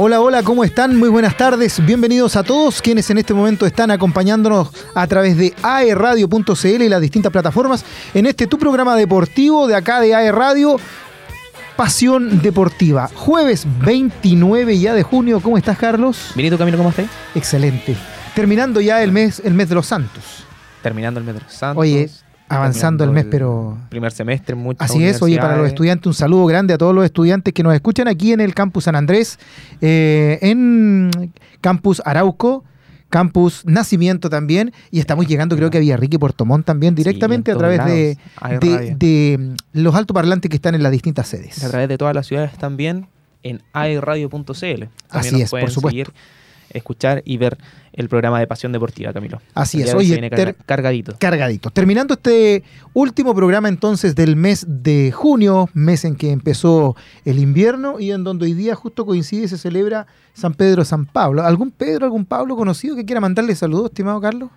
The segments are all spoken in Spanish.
Hola, hola, ¿cómo están? Muy buenas tardes. Bienvenidos a todos quienes en este momento están acompañándonos a través de aerradio.cl y las distintas plataformas en este tu programa deportivo de acá de AE Radio. Pasión Deportiva. Jueves 29 ya de junio. ¿Cómo estás, Carlos? Benito Camilo, ¿cómo estás? Excelente. Terminando ya el mes, el mes de los santos. Terminando el mes de los Santos. Oye, avanzando el mes, pero Primer semestre, muchas Así es, oye, para los estudiantes, un saludo grande a todos los estudiantes que nos escuchan aquí en el Campus San Andrés, eh, en Campus Arauco, Campus Nacimiento también, y estamos llegando, creo que a Villarrica y Puerto Montt también, directamente en a través de, mm, los altoparlantes que están en las distintas sedes. A través de todas las ciudades también en airradio.cl. Así nos es, por pueden supuesto. seguir, escuchar y ver el programa de Pasión Deportiva, Camilo. Así es, oye, viene carga- cargadito. cargadito. Terminando este último programa entonces del mes de junio, mes en que empezó el invierno y en donde hoy día justo coincide y se celebra San Pedro San Pablo. ¿Algún Pedro, algún Pablo conocido que quiera mandarle saludos, estimado Carlos?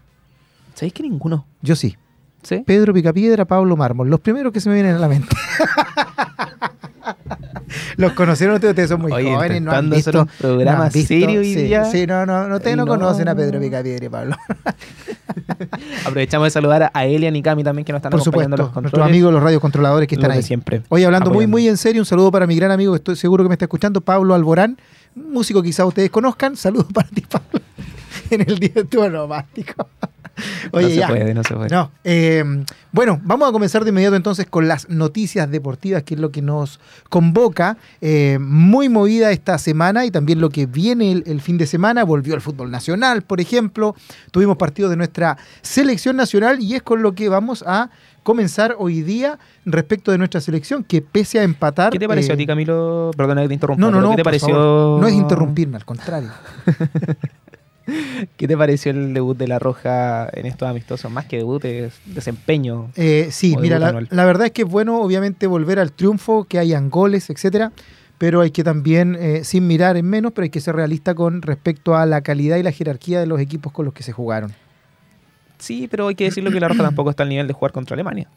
¿Sabéis que ninguno? Yo sí. ¿Sí? Pedro Picapiedra, Pablo Mármol. Los primeros que se me vienen a la mente. Los conocieron ustedes, ustedes son muy Oye, jóvenes, no han visto. un programa no han visto- serio hoy sí, día. Sí, no, no, no, ustedes no, no. conocen a Pedro Picapiedra y Pablo. Aprovechamos de saludar a Elian y Cami también que nos están Por acompañando supuesto, los controles. nuestros amigos los radiocontroladores que están Los ahí. siempre. Oye, hablando muy, apoyando. muy en serio, un saludo para mi gran amigo, estoy seguro que me está escuchando, Pablo Alborán, músico quizás ustedes conozcan. Saludos para ti, Pablo, en el día de tu romántico. Oye, no se ya. puede, no se puede. No, eh, bueno, vamos a comenzar de inmediato entonces con las noticias deportivas, que es lo que nos convoca. Eh, muy movida esta semana y también lo que viene el, el fin de semana. Volvió el fútbol nacional, por ejemplo. Tuvimos partidos de nuestra selección nacional y es con lo que vamos a comenzar hoy día respecto de nuestra selección, que pese a empatar... ¿Qué te pareció eh, a ti, Camilo? Perdona que te interrumpa. No, no, no, ¿Qué te por pareció? favor. No es interrumpirme, al contrario. ¿Qué te pareció el debut de La Roja en estos amistosos? Más que debut, es desempeño. Eh, sí, mira, la verdad es que es bueno, obviamente, volver al triunfo, que hayan goles, etcétera, pero hay que también, eh, sin mirar en menos, pero hay que ser realista con respecto a la calidad y la jerarquía de los equipos con los que se jugaron. Sí, pero hay que decirlo que La Roja tampoco está al nivel de jugar contra Alemania.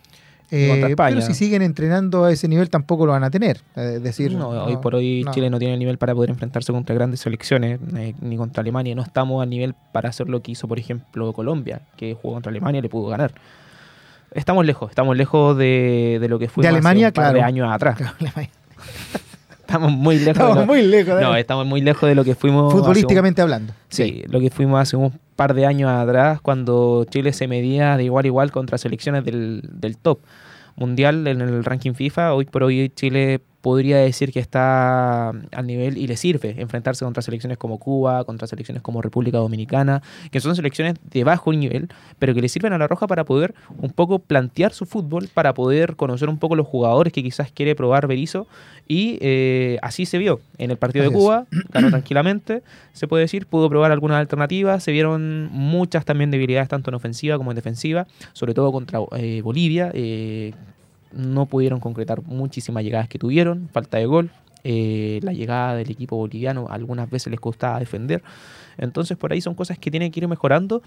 Eh, pero si siguen entrenando a ese nivel, tampoco lo van a tener. eh, Es decir, No, no, hoy por hoy no. Chile no tiene el nivel para poder enfrentarse contra grandes selecciones, eh, ni contra Alemania. No estamos al nivel para hacer lo que hizo, por ejemplo, Colombia, que jugó contra Alemania y le pudo ganar. Estamos lejos, estamos lejos de, de lo que fue Alemania, un par de claro. años atrás. Estamos muy lejos. de Estamos lo- muy lejos. de- No, estamos muy lejos de lo que fuimos. un- futbolísticamente hablando. Sí, lo que fuimos hace un par de años atrás cuando Chile se medía de igual a igual contra selecciones del, del top mundial en el ranking FIFA. Hoy por hoy Chile podría decir que está al nivel y le sirve enfrentarse contra selecciones como Cuba, contra selecciones como República Dominicana, que son selecciones de bajo nivel, pero que le sirven a la Roja para poder un poco plantear su fútbol, para poder conocer un poco los jugadores que quizás quiere probar Berizzo y eh, así se vio en el partido de. Cuba, ganó tranquilamente, se puede decir, pudo probar algunas alternativas, se vieron muchas también debilidades tanto en ofensiva como en defensiva, sobre todo contra eh, Bolivia, eh, no pudieron concretar muchísimas llegadas que tuvieron, falta de gol, eh, la llegada del equipo boliviano algunas veces les costaba defender, entonces por ahí son cosas que tienen que ir mejorando.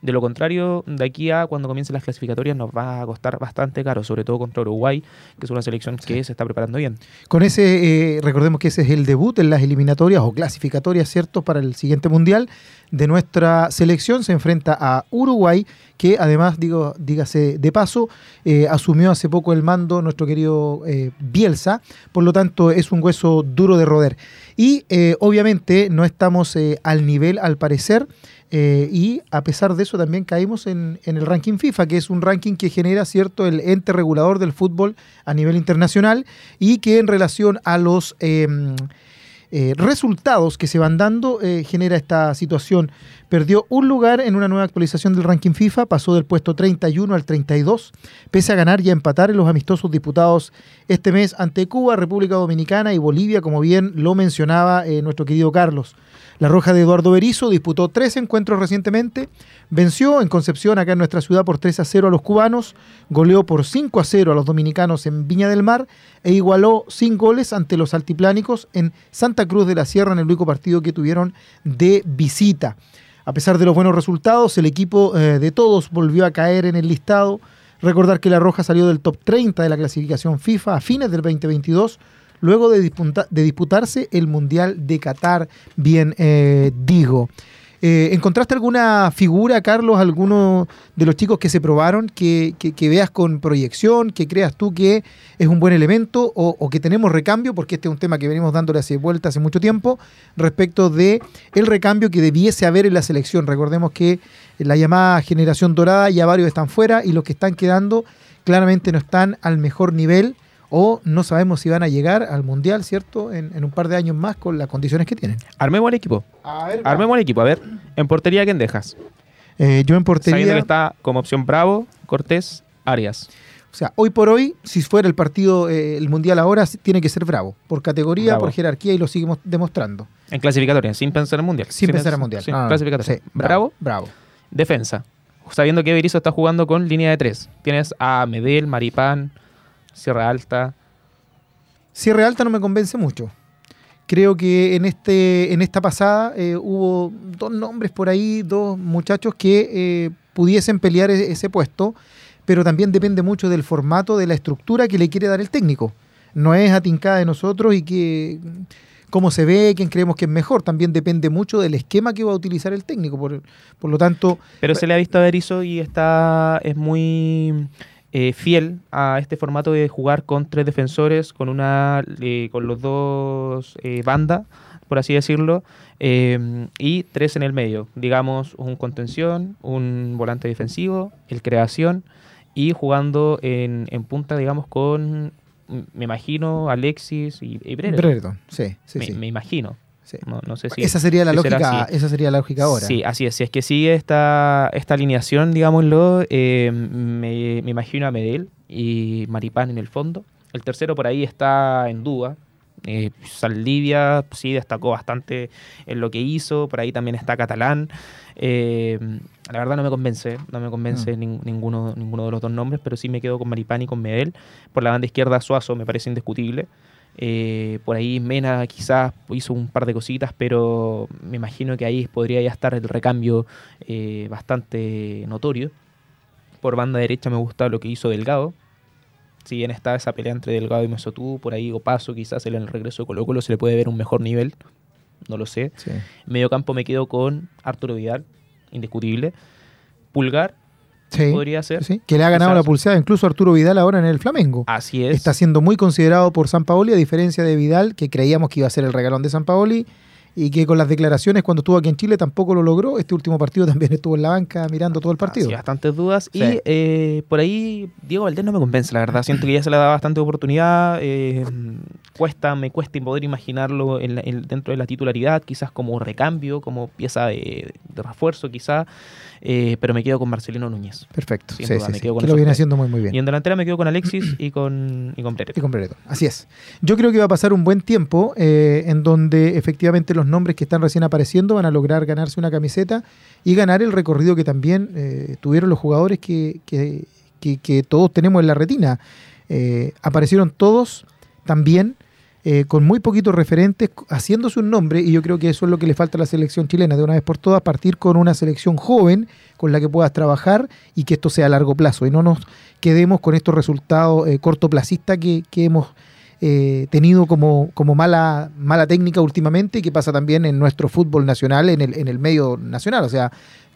De lo contrario, de aquí a cuando comiencen las clasificatorias nos va a costar bastante caro, sobre todo contra Uruguay, que es una selección que se está preparando bien. Con ese, eh, recordemos que ese es el debut en las eliminatorias o clasificatorias, ¿cierto?, para el siguiente mundial de nuestra selección. Se enfrenta a Uruguay, que además, digo, dígase de paso, eh, asumió hace poco el mando nuestro querido eh, Bielsa. Por lo tanto, es un hueso duro de roder. Y obviamente no estamos al nivel, al parecer. Eh, y a pesar de eso también caímos en, el ranking FIFA, que es un ranking que genera cierto el ente regulador del fútbol a nivel internacional y que en relación a los eh, eh, resultados que se van dando, eh, genera esta situación. Perdió un lugar en una nueva actualización del ranking FIFA, pasó del puesto 31 al 32, pese a ganar y a empatar en los amistosos disputados este mes ante Cuba, República Dominicana y Bolivia, como bien lo mencionaba nuestro querido Carlos. La Roja de Eduardo Berizo disputó tres encuentros recientemente, venció en Concepción, acá en nuestra ciudad, por 3 a 0 a los cubanos, goleó por 5 a 0 a los dominicanos en Viña del Mar e igualó sin goles ante los altiplánicos en Santa Cruz de la Sierra en el único partido que tuvieron de visita. A pesar de los buenos resultados, el equipo eh, de todos volvió a caer en el listado. Recordar que La Roja salió del top 30 de la clasificación FIFA a fines del 2022 luego de, disputa- de disputarse el Mundial de Qatar, bien eh, digo. Eh, ¿Encontraste alguna figura, Carlos, alguno de los chicos que se probaron, que, veas con proyección, que creas tú que es un buen elemento o, o que tenemos recambio, porque este es un tema que venimos dándole hace vuelta hace mucho tiempo, respecto de el recambio que debiese haber en la selección? Recordemos que la llamada generación dorada ya varios están fuera y los que están quedando claramente no están al mejor nivel o no sabemos si van a llegar al Mundial, ¿cierto? En, en un par de años más con las condiciones que tienen. Armemos el equipo. A ver, Armemos el equipo. A ver, en portería, ¿quién dejas? Eh, yo en Sabiendo portería, que está como opción Bravo, Cortés, Arias. o sea, hoy por hoy, si fuera el partido, eh, el Mundial ahora, tiene que ser bravo, por categoría, Bravo. por jerarquía y lo seguimos demostrando. En clasificatoria, sin pensar en Mundial. Sin pensar en Mundial. sí, No, no, no. clasificatoria. Sí, Bravo. Bravo. Defensa. Sabiendo que Berizzo está jugando con línea de tres. Tienes a Medel, Maripán, Sierra Alta. Cierre Alta no me convence mucho. Creo que en, este, en esta pasada eh, hubo dos nombres por ahí, dos muchachos que eh, pudiesen pelear e- ese puesto, pero también depende mucho del formato, de la estructura que le quiere dar el técnico. No es atincada de nosotros y que cómo se ve, quién creemos que es mejor. También depende mucho del esquema que va a utilizar el técnico. Por, por lo tanto, Pero se le ha visto a Berizzo y está, es muy eh, fiel a este formato de jugar con tres defensores, con una eh, con los dos eh, bandas, por así decirlo, eh, y tres en el medio. Digamos, un contención, un volante defensivo, el creación, y jugando en, en punta, digamos, con, me imagino, Alexis y, y Brereton. Brereton, sí, sí, me, sí, me imagino. Sí. No, no sé si esa sería la si lógica, esa sería la lógica ahora. Sí, así es. Si es que sigue esta, esta alineación, digámoslo, eh, me, me imagino a Medel y Maripán en el fondo. El tercero por ahí está en duda. Eh, Saldivia sí destacó bastante en lo que hizo. Por ahí también está Catalán. Eh, la verdad no me convence, no me convence Mm. nin- ninguno, ninguno de los dos nombres, pero sí me quedo con Maripán y con Medel. Por la banda izquierda, Suazo me parece indiscutible. Eh, por ahí Mena quizás hizo un par de cositas, pero me imagino que ahí podría ya estar el recambio eh, bastante notorio. Por banda derecha me gusta lo que hizo Delgado. Si bien está esa pelea entre Delgado y Mesotú, por ahí Opaso quizás en el regreso de Colo Colo se le puede ver un mejor nivel. No lo sé. Sí. Medio campo me quedo con Arturo Vidal, indiscutible. Pulgar Sí, podría ser. sí, que le ha ganado Quizás. la pulseada incluso Arturo Vidal ahora en el Flamengo. Así es. Está siendo muy considerado por San Paoli, a diferencia de Vidal, que creíamos que iba a ser el regalón de San Paoli y que con las declaraciones cuando estuvo aquí en Chile tampoco lo logró. Este último partido también estuvo en la banca mirando todo el partido. Sí, bastantes dudas. Sí. Y eh, por ahí Diego Valdés no me convence, la verdad. Siento que ya se le da bastante oportunidad. eh, cuesta, me cuesta poder imaginarlo en la- en- dentro de la titularidad, quizás como recambio, como pieza de, de refuerzo, quizás. Eh, pero me quedo con Marcelino Núñez. Perfecto. Sí, duda, sí, me sí, quedo con que lo viene tres. haciendo muy, muy bien. Y en delantera me quedo con Alexis y con, y con. Y con Brereton. Así es. Yo creo que va a pasar un buen tiempo eh, en donde efectivamente los nombres que están recién apareciendo van a lograr ganarse una camiseta y ganar el recorrido que también eh, tuvieron los jugadores que, que- que- todos tenemos en la retina. Aparecieron todos también eh, con muy poquitos referentes, haciéndose un nombre, y yo creo que eso es lo que le falta a la selección chilena, de una vez por todas, partir con una selección joven con la que puedas trabajar y que esto sea a largo plazo, y no nos quedemos con estos resultados eh, cortoplacistas que, hemos eh, tenido como, como mala, mala técnica últimamente y que pasa también en nuestro fútbol nacional, en el, en el medio nacional. O sea,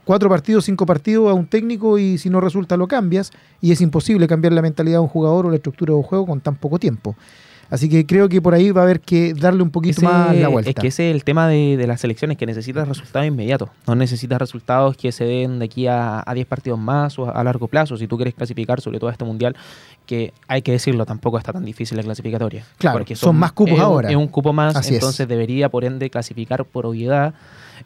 cuatro partidos, cinco partidos a un técnico y si no resulta lo cambias y es imposible cambiar la mentalidad de un jugador o la estructura de un juego con tan poco tiempo. Así que creo que por ahí va a haber que darle un poquito Ese- más la vuelta. Es que ese es el tema de, de las selecciones, que necesitas resultados inmediatos. No necesitas resultados que se den de aquí a, a 10 partidos más o a, a largo plazo. Si tú quieres clasificar, sobre todo a este mundial, que hay que decirlo, tampoco está tan difícil la clasificatoria. Claro, Porque son más cupos es ahora. Es un cupo más, Así es. entonces debería, por ende, clasificar por obviedad.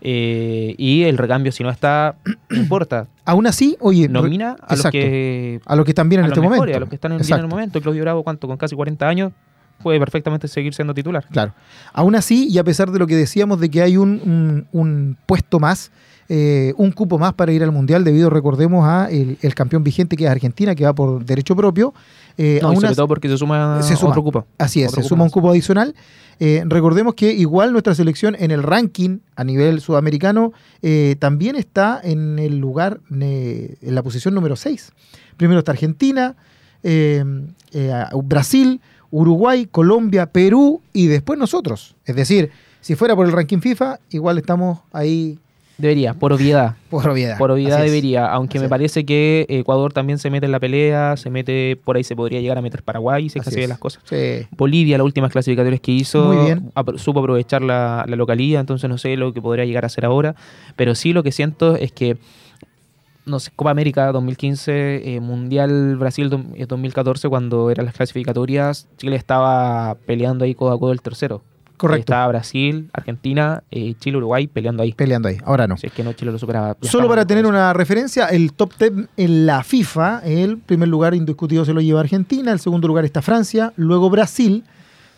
eh, y el recambio, si no está, no importa. Aún así, oye, Nomina a los exacto. que a los que están bien en este los mejores, momento. a los que están en, bien en el momento. Claudio Bravo, ¿cuánto? Con casi 40 años, puede perfectamente seguir siendo titular. Claro. Aún así, y a pesar de lo que decíamos de que hay un, un- un puesto más, eh, un cupo más para ir al Mundial, debido, recordemos, a el, el campeón vigente que es Argentina, que va por derecho propio. eh, No, y aún sobre así- todo porque se suma, Se suma. otro cupo. Así es, Otro se suma un cupo adicional. Eh, recordemos que igual nuestra selección en el ranking a nivel sudamericano también está en el lugar, en la posición número 6. Primero está Argentina, Brasil, Uruguay, Colombia, Perú y después nosotros. Es decir, si fuera por el ranking FIFA, igual estamos ahí Debería, por obviedad. por obviedad. Por obviedad debería, aunque Así me es. parece que Ecuador también se mete en la pelea, se mete, por ahí se podría llegar a meter Paraguay, si es que Así así ven es. las cosas. Sí. Bolivia, las últimas clasificatorias que hizo, Muy bien. apro- supo aprovechar la, la localidad, entonces no sé lo que podría llegar a hacer ahora, pero sí lo que siento es que, no sé, Copa América 2015, eh, Mundial Brasil dom- eh, 2014, cuando eran las clasificatorias, Chile estaba peleando ahí codo a codo el tercero. Correcto. Estaba Brasil, Argentina, eh, Chile, Uruguay peleando ahí. Peleando ahí. Ahora no. Si es que no, Chile lo superaba. Solo para tener una referencia, el top 10 en la FIFA, el primer lugar indiscutido se lo lleva Argentina, el segundo lugar está Francia, luego Brasil,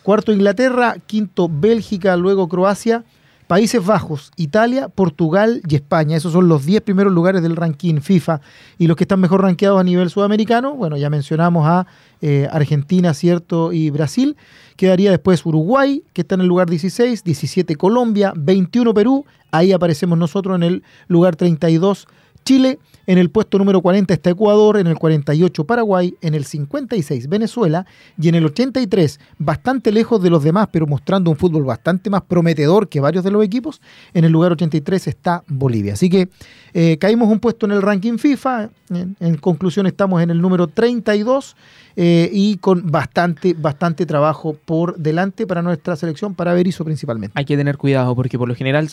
cuarto Inglaterra, quinto Bélgica, luego Croacia, Países Bajos, Italia, Portugal y España. Esos son los 10 primeros lugares del ranking FIFA. Y los que están mejor rankeados a nivel sudamericano, bueno, ya mencionamos a eh, Argentina, ¿cierto? Y Brasil. Quedaría después Uruguay, que está en el lugar 16, 17 Colombia, 21 Perú, ahí aparecemos nosotros en el lugar 32 Chile, en el puesto número 40 está Ecuador, en el 48 Paraguay, en el 56 Venezuela y en el 83, bastante lejos de los demás, pero mostrando un fútbol bastante más prometedor que varios de los equipos, en el lugar 83 está Bolivia. Así que eh, caímos un puesto en el ranking FIFA, en, conclusión estamos en el número 32 eh, y con bastante, bastante trabajo por delante para nuestra selección, para Berizzo principalmente. Hay que tener cuidado porque por lo general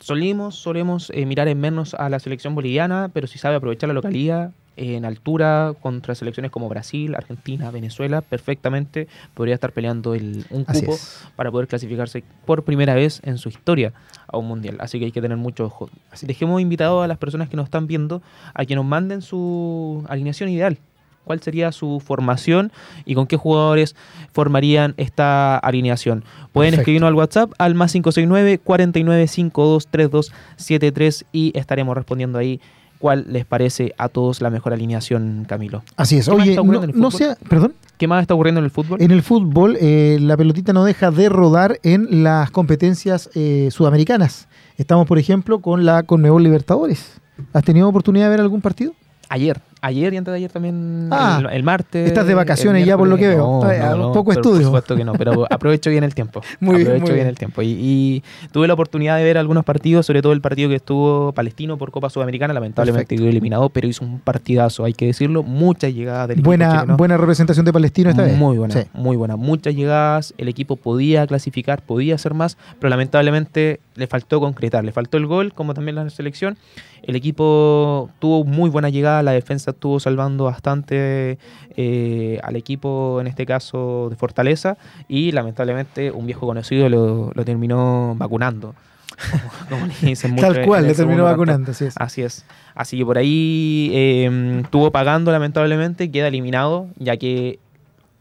solimos, solemos eh, mirar en menos a la selección boliviana, pero si sabe aprovechar la localidad eh, en altura contra selecciones como Brasil, Argentina, Venezuela, perfectamente podría estar peleando el, un cupo para poder clasificarse por primera vez en su historia a un mundial. Así que hay que tener mucho ojo. Dejemos invitados a las personas que nos están viendo a que nos manden su alineación ideal. ¿Cuál sería su formación y con qué jugadores formarían esta alineación? Pueden Perfecto. escribirnos al WhatsApp al más 569-4952-3273 y estaremos respondiendo ahí cuál les parece a todos la mejor alineación, Camilo. Así es. ¿Qué más Oye, está no, ocurriendo en el no sea, perdón. ¿Qué más está ocurriendo en el fútbol? En el fútbol, eh, la pelotita no deja de rodar en las competencias eh, sudamericanas. Estamos, por ejemplo, con la Conmebol Libertadores. ¿Has tenido oportunidad de ver algún partido? Ayer, ayer y antes de ayer también, Ah, el, el martes. estás de vacaciones ya por lo que veo. No, no, no, poco estudio. Por supuesto que no, pero aprovecho bien el tiempo. Muy bien, aprovecho muy bien bien. el tiempo. Y, y tuve la oportunidad de ver algunos partidos, sobre todo el partido que estuvo Palestino por Copa Sudamericana. Lamentablemente Perfecto. quedó eliminado, pero hizo un partidazo, hay que decirlo. Muchas llegadas del equipo Buena, chileno. buena representación de Palestino esta vez. Muy buena, Sí. muy buena. Muchas llegadas, el equipo podía clasificar, podía hacer más, pero lamentablemente le faltó concretar, le faltó el gol, como también la selección. El equipo tuvo muy buena llegada, la defensa estuvo salvando bastante eh, al equipo, en este caso de Fortaleza, y lamentablemente un viejo conocido lo, lo terminó vacunando. Como, como dicen Tal cual, le terminó vacunando. Así es. Así es. Así que por ahí eh, estuvo pagando lamentablemente, queda eliminado, ya que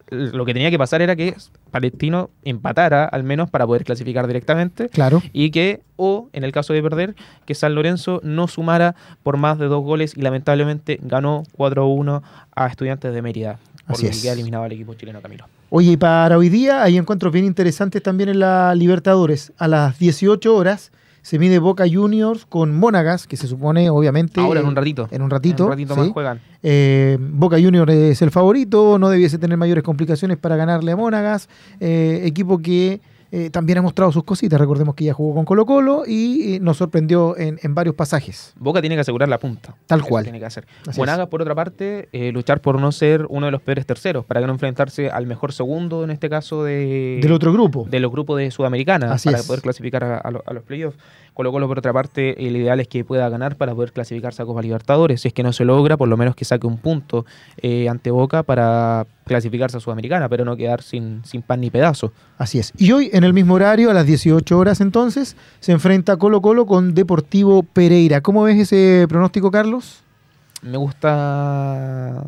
lo que tenía que pasar era que Palestino empatara al menos para poder clasificar directamente Claro. y que, o en el caso de perder, que San Lorenzo no sumara por más de dos goles y lamentablemente ganó 4-1 a Estudiantes de Mérida. Por Así lo que es. queda eliminado al equipo chileno Camilo. Oye, y para hoy día hay encuentros bien interesantes también en la Libertadores. A las 18 horas se mide Boca Juniors con Mónagas, que se supone, obviamente. Ahora en un ratito. En un ratito. En un ratito sí. más juegan. Eh, Boca Juniors es el favorito, no debiese tener mayores complicaciones para ganarle a Mónagas. Eh, equipo que eh, también ha mostrado sus cositas. Recordemos que ya jugó con Colo Colo y, eh, nos sorprendió en, en varios pasajes. Boca tiene que asegurar la punta. Tal Eso cual. Tiene que hacer. Así Monagas, por otra parte, eh, luchar por no ser uno de los peores terceros, para que no enfrentarse al mejor segundo, en este caso, de, Del otro grupo. de los grupos de Sudamericana, Así para es. poder clasificar a, a lo- a los playoffs. Colo Colo, por otra parte, el ideal es que pueda ganar para poder clasificarse a Copa Libertadores. Si es que no se logra, por lo menos que saque un punto eh, ante Boca para clasificarse a Sudamericana, pero no quedar sin, sin pan ni pedazo. Así es. Y hoy, en el mismo horario, a las 18 horas entonces, se enfrenta Colo Colo con Deportivo Pereira. ¿Cómo ves ese pronóstico, Carlos? Me gusta...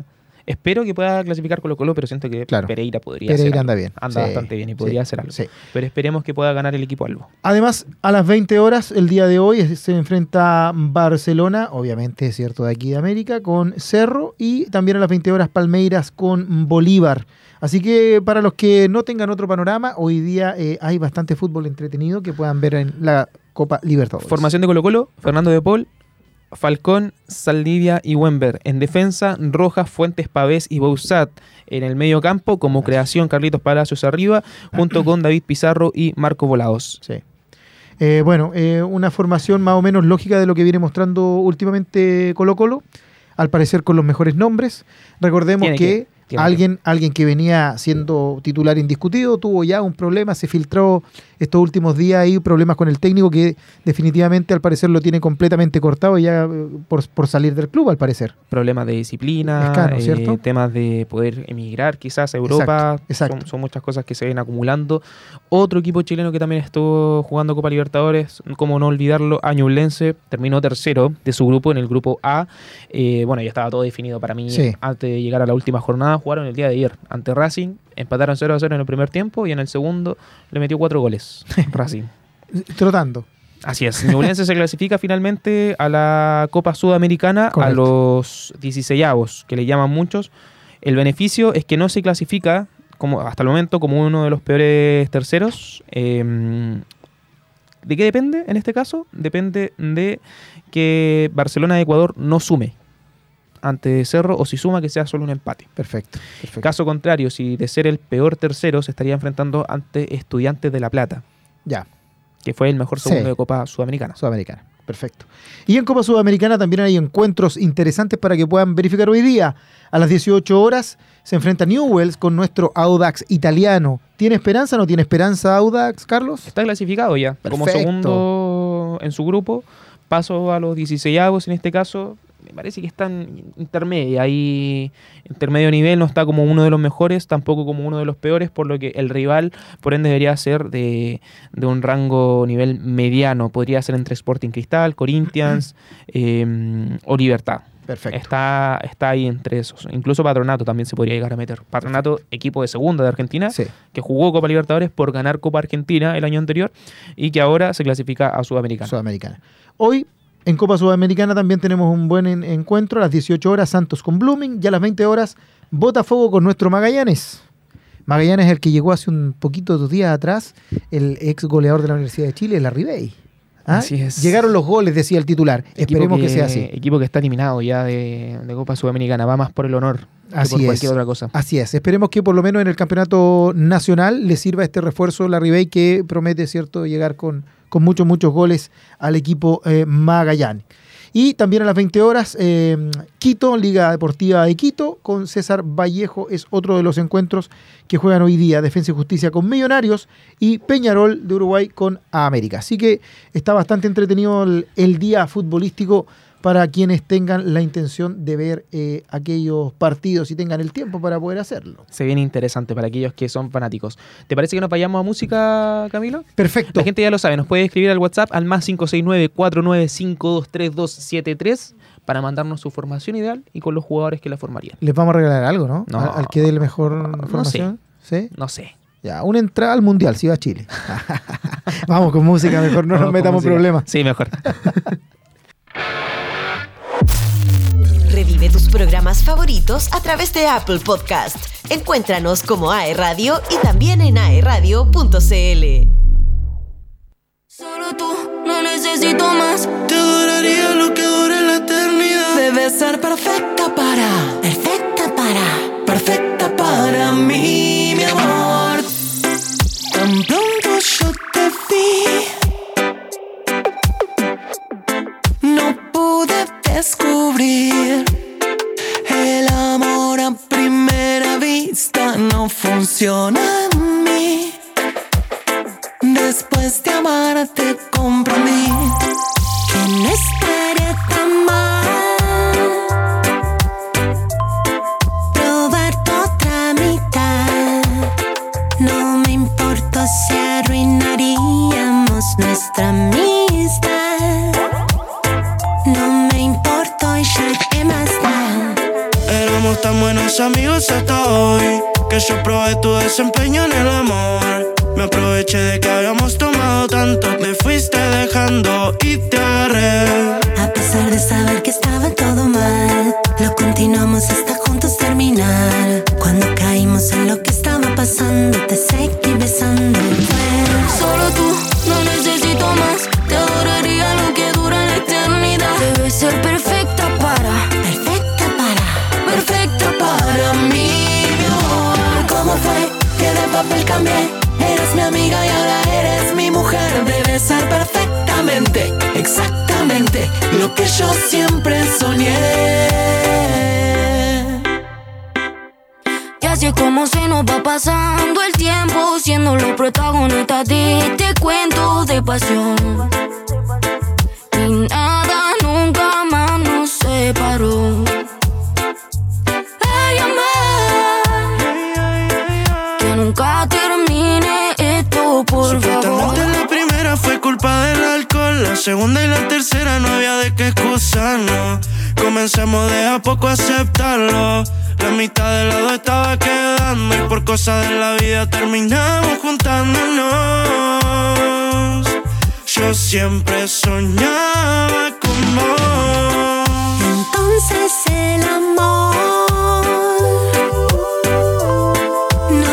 Espero que pueda clasificar Colo Colo, pero siento que Claro. Pereira podría Pereira hacer anda algo. bien. Anda Sí, bastante bien y sí, podría hacer algo. sí. Pero esperemos que pueda ganar el equipo Albo. Además, a las 20 horas, el día de hoy, se enfrenta Barcelona, obviamente es cierto, de aquí de América, con Cerro y también a las 20 horas Palmeiras con Bolívar. Así que para los que no tengan otro panorama, hoy día eh, hay bastante fútbol entretenido que puedan ver en la Copa Libertadores. Formación de Colo Colo, Fernando de Paul, Falcón, Saldivia y Wember. En defensa, Rojas, Fuentes, Pavés y Bouzat. En el medio campo, como creación, Carlitos Palacios arriba, junto con David Pizarro y Marco Volados. Sí. Eh, bueno, eh, una formación más o menos lógica de lo que viene mostrando últimamente Colo Colo, al parecer con los mejores nombres. Recordemos que, alguien, alguien que venía siendo titular indiscutido tuvo ya un problema, se filtró estos últimos días ahí problemas con el técnico que definitivamente al parecer lo tiene completamente cortado ya eh, por, por salir del club al parecer. Problemas de disciplina, Escano, eh, temas de poder emigrar quizás a Europa. Exacto, exacto. Son, son muchas cosas que se ven acumulando. Otro equipo chileno que también estuvo jugando Copa Libertadores, como no olvidarlo, Añublense, terminó tercero de su grupo en el grupo A. Eh, bueno, ya estaba todo definido para mí Sí. antes de llegar a la última jornada. Jugaron el día de ayer ante Racing, empataron 0 a 0 en el primer tiempo y en el segundo le metió cuatro goles Racing. Trotando. Así es. Ñublense se clasifica finalmente a la Copa Sudamericana Correcto. a los 16avos, que le llaman muchos. El beneficio es que no se clasifica como hasta el momento como uno de los peores terceros. Eh, ¿De qué depende en este caso? Depende de que Barcelona de Ecuador no sume ante Cerro o si suma que sea solo un empate. Perfecto. perfecto. Caso contrario, si de ser el peor tercero se estaría enfrentando ante Estudiantes de La Plata, Ya. que fue el mejor segundo Sí. de Copa Sudamericana. Sudamericana. Perfecto. Y en Copa Sudamericana también hay encuentros interesantes para que puedan verificar hoy día. A las 18 horas se enfrenta Newells con nuestro Audax italiano. ¿Tiene esperanza o no tiene esperanza Audax, Carlos? Está clasificado ya como Perfecto. segundo en su grupo. Paso a los 16avos en este caso. Me parece que están intermedia. Ahí, intermedio nivel, no está como uno de los mejores, tampoco como uno de los peores, por lo que el rival, por ende, debería ser de, de un rango nivel mediano. Podría ser entre Sporting Cristal, Corinthians eh, o Libertad. Perfecto. Está, está ahí entre esos. Incluso Patronato también se podría llegar a meter. Patronato, equipo de segunda de Argentina, Sí. que jugó Copa Libertadores por ganar Copa Argentina el año anterior y que ahora se clasifica a Sudamericana. Sudamericana. Hoy en Copa Sudamericana también tenemos un buen en- encuentro. A las 18 horas Santos con Blooming y a las 20 horas Botafogo con nuestro Magallanes. Magallanes es el que llegó hace un poquito de días atrás, el ex goleador de la Universidad de Chile, la Ribey. ¿Ah? Así es. Llegaron los goles, decía el titular. Equipo Esperemos que, sea así. Equipo que está eliminado ya de, de Copa Sudamericana. Va más por el honor que Así por es. cualquier otra cosa. Así es. Esperemos que por lo menos en el campeonato nacional le sirva este refuerzo la Ribey que promete, cierto, llegar con, con muchos, muchos goles al equipo eh, Magallanes. Y también a las 20 horas, eh, Quito, Liga Deportiva de Quito, con César Vallejo, es otro de los encuentros que juegan hoy día. Defensa y Justicia con Millonarios y Peñarol de Uruguay con América. Así que está bastante entretenido el, el día futbolístico para quienes tengan la intención de ver eh, aquellos partidos y tengan el tiempo para poder hacerlo. Se viene interesante para aquellos que son fanáticos. ¿Te parece que nos vayamos a música, Camilo? Perfecto. La gente ya lo sabe, nos puede escribir al WhatsApp al más 569-49523273 para mandarnos su formación ideal y con los jugadores que la formarían. Les vamos a regalar algo, ¿no? No. Al, que dé la mejor No formación. ¿Sí? No sé. Ya, una entrada al mundial si va a Chile. vamos con música, mejor no nos Vamos metamos música. problemas. Sí, mejor. Revive tus programas favoritos a través de Apple Podcast. Encuéntranos como AE Radio y también en aeradio.cl. Solo tú, no necesito más. Te adoraría lo que dure la eternidad. Debes ser perfecta para, perfecta para, perfecta para mí, mi amor. Tan pronto yo te vi. No pude descubrir. El amor a primera vista no funciona en mí. Después de amarte comprendí que no estaría tan mal probar tu otra mitad. No me importa si arruinaríamos nuestra tan buenos amigos hasta hoy Que yo probé tu desempeño en el amor Me aproveché de que habíamos tomado tanto Me fuiste dejando y te agarré A pesar de saber que estaba todo mal, lo continuamos hasta juntos terminar. Cuando caímos en lo que estaba pasando, te seguí besando. Papel cambié? Eres mi amiga y ahora eres mi mujer. Debes ser perfectamente, exactamente lo que yo siempre soñé. Y así es como se nos va pasando el tiempo, siendo los protagonistas de este cuento de pasión. Y nada nunca más nos separó. Nunca termine esto, por favor. La primera fue culpa del alcohol. La segunda y la tercera no había de qué excusarnos. Comenzamos de a poco a aceptarlo. La mitad del lado estaba quedando Y por cosas de la vida terminamos juntándonos. Yo siempre soñaba con vos. Entonces el amor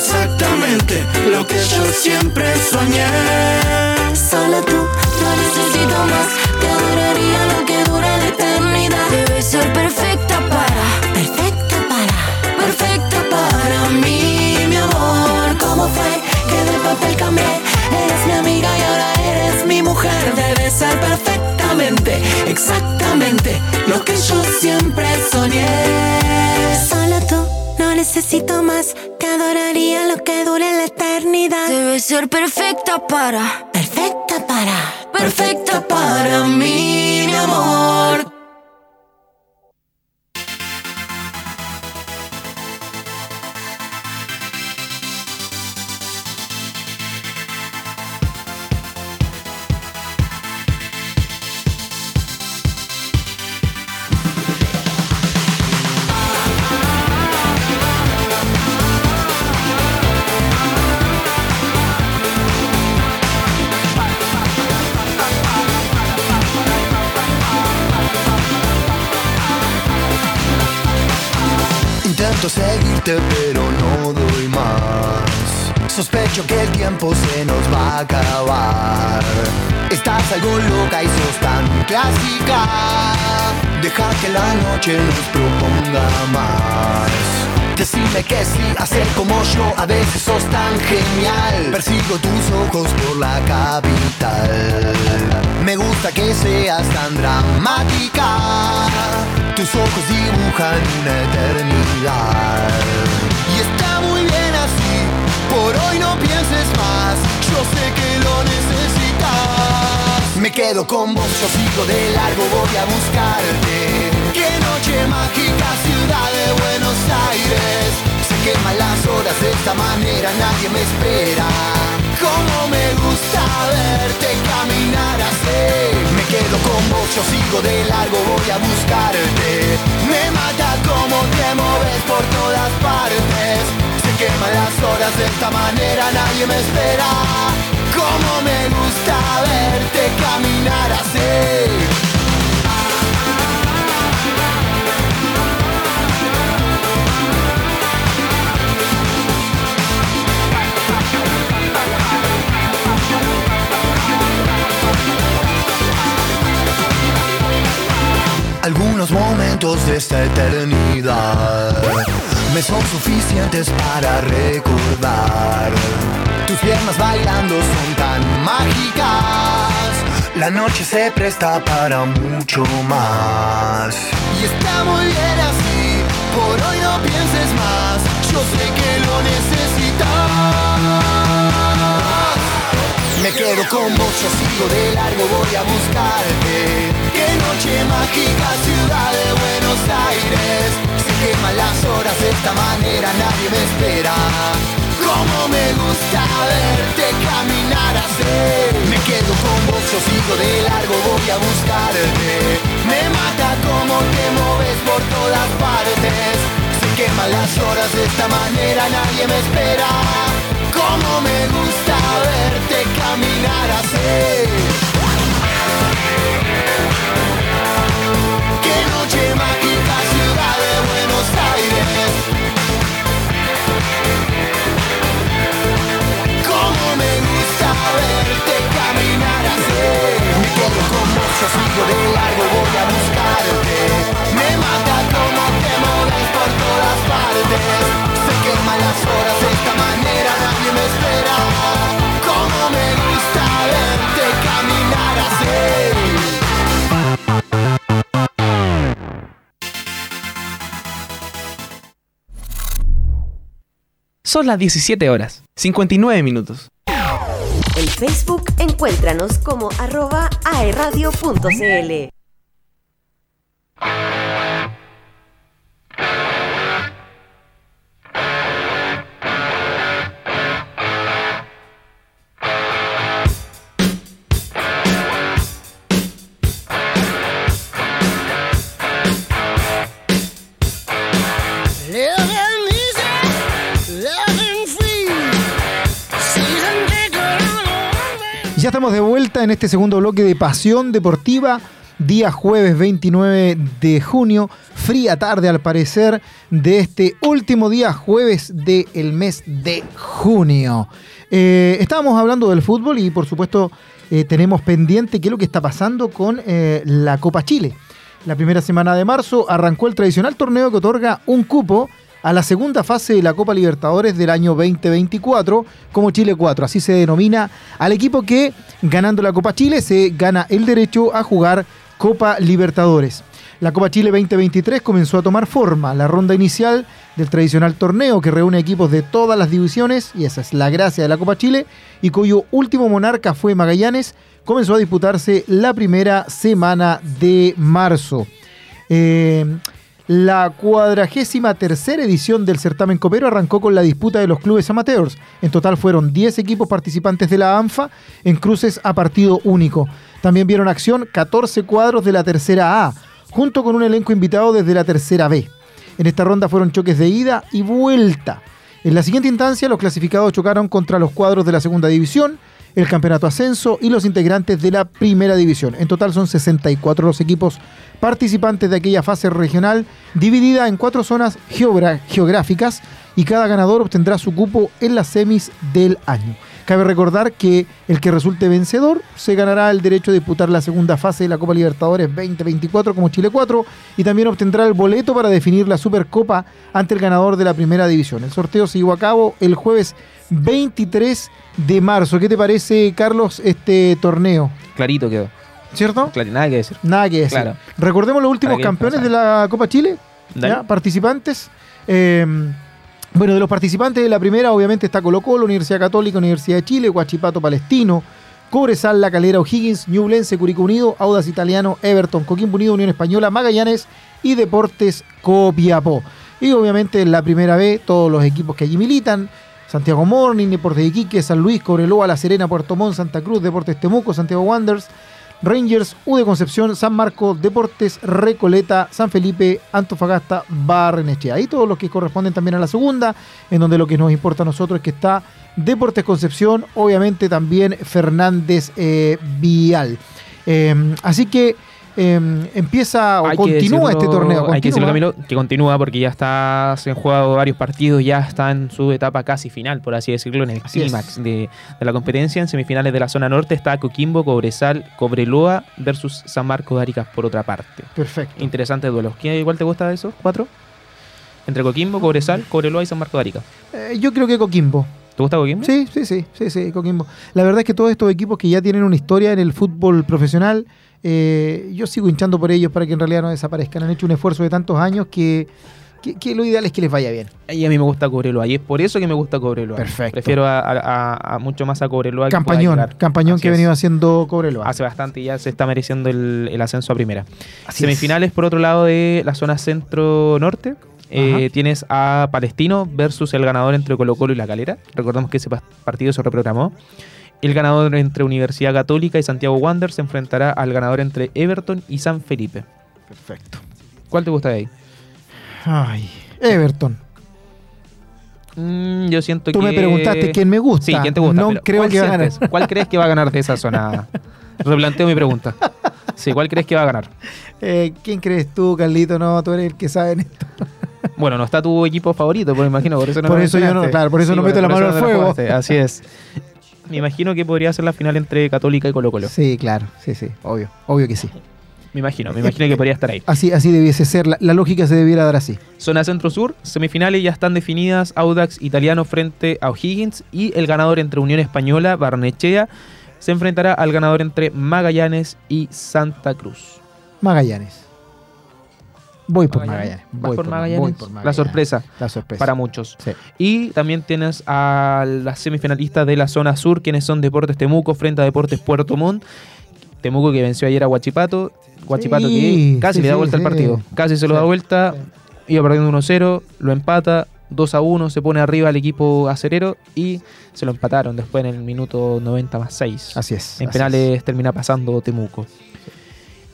exactamente Lo que yo siempre soñé Solo tú, no necesito más. Te adoraría lo que dure la eternidad. Debes ser perfecta para, Perfecta para, perfecta para mí, mi amor. ¿cómo fue que de papel cambié? Eres mi amiga y ahora eres mi mujer. Debes ser perfectamente, exactamente lo que yo siempre soñé. Solo tú, no necesito más. Que dure la eternidad. Debes ser perfecta para, Perfecta para, perfecta para mí, mi amor. Pero no doy más. Sospecho que el tiempo se nos va a acabar. Estás algo loca y sos tan clásica. Deja que la noche nos proponga más Decime que sí, hacer como yo, a veces sos tan genial. Persigo tus ojos por la capital. Me gusta que seas tan dramática. Tus ojos dibujan una eternidad. Y está muy bien así, por hoy no pienses más. Yo sé que lo necesitas. Me quedo con vos, yo sigo de largo, voy a buscarte noche mágica, ciudad de Buenos Aires. Se queman las horas de esta manera, nadie me espera. Cómo me gusta verte caminar así. Me quedo con vos, yo sigo de largo, voy a buscarte. Me mata cómo te moves por todas partes. Se queman las horas de esta manera, nadie me espera. Cómo me gusta verte caminar así Algunos momentos de esta eternidad me son suficientes para recordar. Tus piernas bailando son tan mágicas. La noche se presta para mucho más. Y está muy bien así, por hoy no pienses más. Yo sé que lo necesitas. Con vos, yo sigo de largo, voy a buscarte. Qué noche mágica, ciudad de Buenos Aires. Se queman las horas de esta manera, nadie me espera. Como me gusta verte caminar así. Me quedo con vos, yo sigo de largo, voy a buscarte. Me mata como te moves por todas partes. Se queman las horas de esta manera, nadie me espera. Como me gusta verte caminar así. Qué noche mágica, ciudad de Buenos Aires. Como me gusta verte caminar así. Me quedo con yo sigo de largo, voy a buscarte. Me mata como te mueves por todas partes queman las horas de esta manera nadie me espera Como me gusta verte caminar así Son las 17 horas, 59 minutos. En Facebook encuéntranos como arroba aeradio.cl. este segundo bloque de Pasión Deportiva, día jueves 29 de junio, fría tarde al parecer de este último día jueves del mes de junio. Eh, estábamos hablando del fútbol y por supuesto eh, tenemos pendiente qué es lo que está pasando con eh, la Copa Chile. La primera semana de marzo arrancó el tradicional torneo que otorga un cupo a la segunda fase de la Copa Libertadores del año 2024 como Chile 4. Así se denomina al equipo que, ganando la Copa Chile, se gana el derecho a jugar Copa Libertadores. La Copa Chile 2023 comenzó a tomar forma, la ronda inicial del tradicional torneo que reúne equipos de todas las divisiones, y esa es la gracia de la Copa Chile, y cuyo último monarca fue Magallanes, comenzó a disputarse la primera semana de marzo. Eh, la cuadragésima tercera edición del certamen copero arrancó con la disputa de los clubes amateurs. En total fueron 10 equipos participantes de la ANFA en cruces a partido único. También vieron acción 14 cuadros de la tercera A, junto con un elenco invitado desde la tercera B. En esta ronda fueron choques de ida y vuelta. En la siguiente instancia, los clasificados chocaron contra los cuadros de la segunda división, el campeonato ascenso y los integrantes de la primera división. En total son 64 los equipos participantes de aquella fase regional, dividida en cuatro zonas geográficas y cada ganador obtendrá su cupo en las semis del año. Cabe recordar que el que resulte vencedor se ganará el derecho de disputar la segunda fase de la Copa Libertadores 2024 como Chile 4 y también obtendrá el boleto para definir la Supercopa ante el ganador de la primera división. El sorteo se llevó a cabo el jueves 23 de marzo. ¿Qué te parece, Carlos, este torneo? Clarito quedó. ¿Cierto? Claro, nada que decir. Nada que decir. Claro. Recordemos los últimos ¿Para qué campeones de la Copa Chile, participantes. Eh, bueno, de los participantes de la primera, obviamente está Colo Colo, Universidad Católica, Universidad de Chile, Huachipato Palestino, Cobresal, La Calera, O'Higgins, Ñublense, Curicó Unido, Audas Italiano, Everton, Coquimbo Unido, Unión Española, Magallanes y Deportes Copiapó. Y obviamente en la primera B, todos los equipos que allí militan, Santiago Morning, Deportes de Iquique, San Luis, Cobreloa, La Serena, Puerto Montt, Santa Cruz, Deportes Temuco, Santiago Wanderers, Rangers, U de Concepción, San Marco, Deportes Recoleta, San Felipe, Antofagasta, Barrenechea. Ahí todos los que corresponden también a la segunda, en donde lo que nos importa a nosotros es que está Deportes Concepción, obviamente también Fernández eh, Vial. Eh, así que em, empieza o Hay continúa este torneo. Hay que decirlo. Camilo, que continúa porque ya está, se han jugado varios partidos, ya está en su etapa casi final, por así decirlo, en el clímax de, de la competencia. En semifinales de la zona norte está Coquimbo, Cobresal, Cobreloa versus San Marco de Arica por otra parte. Perfecto. Interesante duelo. ¿Quién igual te gusta de esos cuatro? Entre Coquimbo, Cobresal, Cobreloa y San Marco de Arica. Eh, yo creo que Coquimbo. ¿Te gusta Coquimbo? Sí, sí, sí, sí, sí, Coquimbo. La verdad es que todos estos equipos que ya tienen una historia en el fútbol profesional, eh, yo sigo hinchando por ellos para que en realidad no desaparezcan. Han hecho un esfuerzo de tantos años que, que- que lo ideal es que les vaya bien. Y a mí me gusta Cobreloa. Y es por eso que me gusta Cobreloa. Perfecto. Prefiero a, a- a- mucho más a Cobreloa. que Campañón, llegar. campañón Así que ha es. venido haciendo Cobreloa. Hace bastante y ya se está mereciendo el, el ascenso a primera. Así Semifinales, por otro lado, de la zona centro-norte. eh, tienes a Palestino versus el ganador entre Colo Colo y La Calera. Recordemos que ese pa- partido se reprogramó. El ganador entre Universidad Católica y Santiago Wander se enfrentará al ganador entre Everton y San Felipe. Perfecto. ¿Cuál te gusta de ahí? Ay, Everton. Mm, yo siento Tú que... me preguntaste quién me gusta. Sí, ¿quién te gusta? No pero creo ¿cuál que va a ganar. sientes? ¿Cuál crees que va a ganar de esa zona? Replanteo mi pregunta. Sí, ¿cuál crees que va a ganar? Eh, ¿Quién crees tú, Carlito? No, tú eres el que sabe en esto. Bueno, no está tu equipo favorito, pues me imagino, por eso no Por lo eso yo no- claro, por eso no meto la por mano eso al fuego. Así es. Me imagino que podría ser la final entre Católica y Colo Colo. Sí, claro, sí, sí, obvio, obvio que sí. Me imagino, me imagino que podría estar ahí. Así, así debiese ser, la, la lógica se debiera dar así. Zona Centro-Sur, semifinales ya están definidas, Audax Italiano frente a O'Higgins y el ganador entre Unión Española, Barnechea, se enfrentará al ganador entre Magallanes y Santa Cruz. Magallanes. Voy por Magallanes. Magallanes. ¿Vas Voy por Magallanes? voy por La Magallanes. sorpresa La sorpresa. para muchos. Sí. Y también tienes a las semifinalistas de la zona sur, quienes son Deportes Temuco frente a Deportes Puerto Montt. Temuco que venció ayer a Huachipato. Huachipato Sí, que casi sí, le da vuelta al partido. Casi se lo da vuelta. Iba perdiendo 1-0, lo empata. 2 a 1, se pone arriba el equipo acerero y se lo empataron después en el minuto 90 más 6. Así es. En así penales termina pasando Temuco.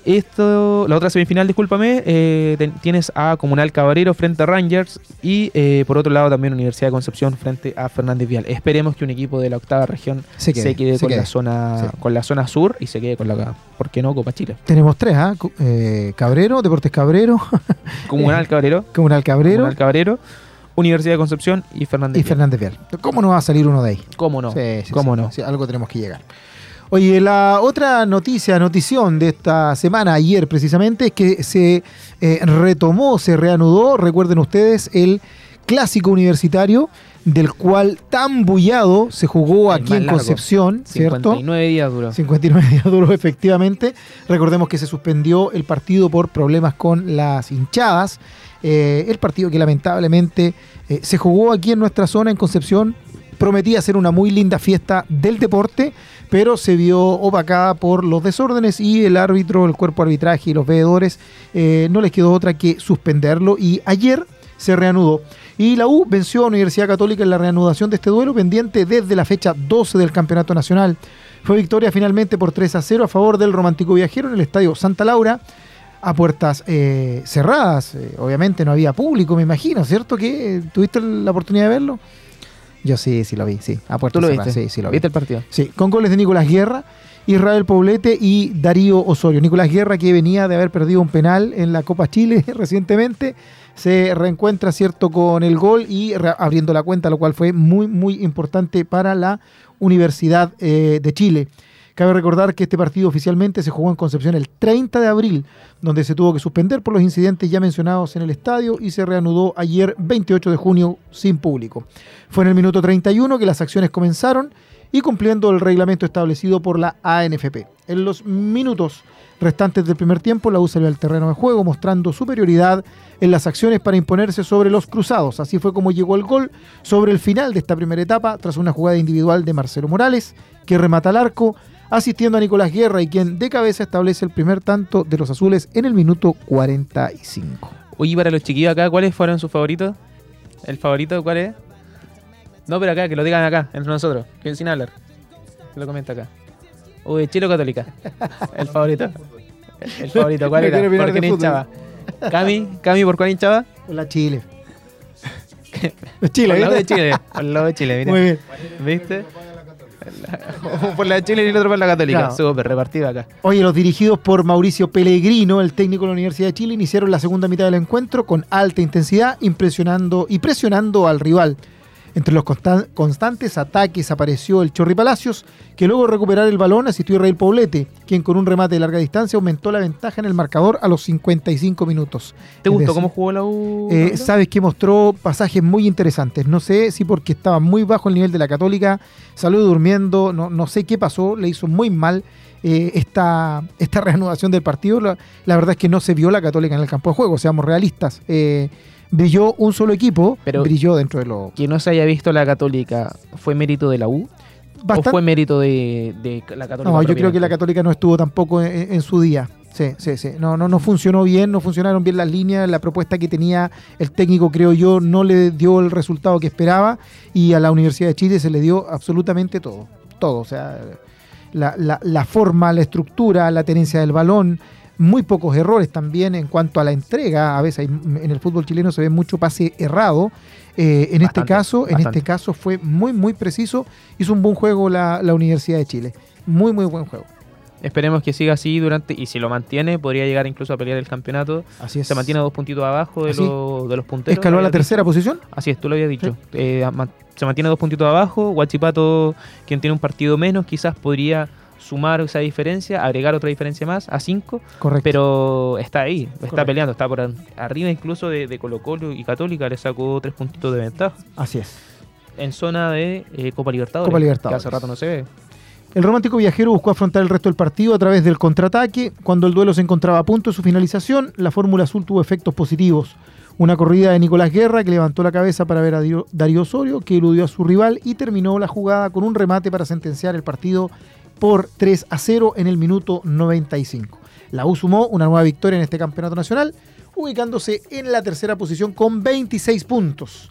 Esto, la otra semifinal, discúlpame, eh, ten- tienes a Comunal Cabrero frente a Rangers y eh, por otro lado también Universidad de Concepción frente a Fernández Vial. Esperemos que un equipo de la octava región Se se quede, se con, quede. La zona, Sí. con la zona sur y se quede con la, ¿por qué no? Copa Chile. Tenemos tres, ¿ah? Eh, Cabrero, Deportes Cabrero, Comunal Cabrero, Comunal Cabrero Comunal Cabrero, Universidad de Concepción y Fernández y Vial. Fernández Vial. ¿Cómo no va a salir uno de ahí? ¿Cómo no? Sí, sí, ¿Cómo no? sí, algo tenemos que llegar. Oye, la otra noticia, notición de esta semana, ayer precisamente, es que se eh, retomó, se reanudó, recuerden ustedes, el clásico universitario, del cual tan bullado se jugó El aquí en largo. Concepción, ¿cierto? 59 días duró. 59 días duró efectivamente. Recordemos que se suspendió el partido por problemas con las hinchadas. Eh, el partido que lamentablemente eh, se jugó aquí en nuestra zona, en Concepción. Prometía ser una muy linda fiesta del deporte, pero se vio opacada por los desórdenes y el árbitro, el cuerpo arbitraje y los veedores eh, no les quedó otra que suspenderlo. Y ayer se reanudó. Y la U venció a Universidad Católica en la reanudación de este duelo pendiente desde la fecha 12 del Campeonato Nacional. Fue victoria finalmente por 3 a 0 a favor del Romántico Viajero en el Estadio Santa Laura a puertas eh, cerradas. Eh, obviamente no había público, me imagino, ¿cierto? que ¿Tuviste la oportunidad de verlo? Yo sí, sí lo vi, sí. A puertas ¿Tú lo viste? Sí, sí lo vi. ¿Viste el partido? Sí, con goles de Nicolás Guerra, Israel Poblete y Darío Osorio. Nicolás Guerra, que venía de haber perdido un penal en la Copa Chile recientemente, se reencuentra, ¿cierto?, con el gol y abriendo la cuenta, lo cual fue muy, muy importante para la Universidad eh, de Chile. Cabe recordar que este partido oficialmente se jugó en Concepción el 30 de abril, donde se tuvo que suspender por los incidentes ya mencionados en el estadio y se reanudó ayer 28 de junio sin público. Fue en el minuto 31 que las acciones comenzaron y cumpliendo el reglamento establecido por la ANFP. En los minutos restantes del primer tiempo, la U salió al terreno de juego mostrando superioridad en las acciones para imponerse sobre los cruzados. Así fue como llegó el gol sobre el final de esta primera etapa, tras una jugada individual de Marcelo Morales, que remata al arco, asistiendo a Nicolás Guerra y quien de cabeza establece el primer tanto de los azules en el minuto 45. Oye, para los chiquillos acá, ¿cuáles fueron sus favoritos? ¿El favorito cuál es? No, pero acá, que lo digan acá, entre nosotros, que sin hablar. Que lo comenta acá. Uy, Chile o Católica. El favorito. El favorito, ¿cuál era? ¿Por quién hinchaba? Cami, Cami, ¿por cuál hinchaba? Chile. Por Chile, el lado de. Chile. Por el lado de Chile, mira. Muy bien. ¿Viste? por la Chile y el otro por la Católica. Claro. Súper repartido acá. Oye, los dirigidos por Mauricio Pellegrino, el técnico de la Universidad de Chile, iniciaron la segunda mitad del encuentro con alta intensidad, impresionando y presionando al rival. Entre los constan- constantes ataques apareció el Chorri Palacios, que luego de recuperar el balón asistió Israel Poblete, quien con un remate de larga distancia aumentó la ventaja en el marcador a los 55 minutos. ¿Te gustó cómo jugó la U? eh, sabes que mostró pasajes muy interesantes. No sé si porque estaba muy bajo el nivel de la Católica, salió durmiendo, no, no sé qué pasó, le hizo muy mal eh, esta, esta reanudación del partido. La, la verdad es que no se vio la Católica en el campo de juego, seamos realistas. Eh, brilló un solo equipo, Pero- brilló dentro de lo... Que no se haya visto la Católica, ¿fue mérito de la U? Bastante- ¿O fue mérito de, de la Católica? No, yo creo que la? Católica no estuvo tampoco en, en su día. Sí, sí, sí. No, no, no funcionó bien, no funcionaron bien las líneas. La propuesta que tenía el técnico, creo yo, no le dio el resultado que esperaba. Y a la Universidad de Chile se le dio absolutamente todo. Todo. O sea, la, la- la forma, la estructura, la tenencia del balón. Muy pocos errores también en cuanto a la entrega. A veces hay- en el fútbol chileno se ve mucho pase errado. Eh, en este Bastante, caso, en este caso fue muy, muy preciso. Hizo un buen juego la, la Universidad de Chile. Muy, muy buen juego. Esperemos que siga así durante, y si lo mantiene, podría llegar incluso a pelear el campeonato. Así es. Se mantiene a dos puntitos abajo de, los- de los punteros. Escaló a la dicho. tercera posición. Así es, tú lo habías dicho. Eh, se mantiene dos puntitos abajo. Guachipato, quien tiene un partido menos, quizás podría sumar esa diferencia, agregar otra diferencia más a cinco, Correcto. pero está ahí, está Correcto. peleando, está por arriba incluso de, de Colo Colo y Católica, le sacó tres puntitos de ventaja Así es. en zona de eh, Copa Libertadores. Copa Libertadores. Que hace rato no se ve. El romántico viajero buscó afrontar el resto del partido a través del contraataque. Cuando el duelo se encontraba a punto de su finalización, la Fórmula Azul tuvo efectos positivos. Una corrida de Nicolás Guerra que levantó la cabeza para ver a Darío Osorio, que eludió a su rival y terminó la jugada con un remate para sentenciar el partido por 3 a 0 en el minuto 95. La U sumó una nueva victoria en este campeonato nacional, ubicándose en la tercera posición con 26 puntos.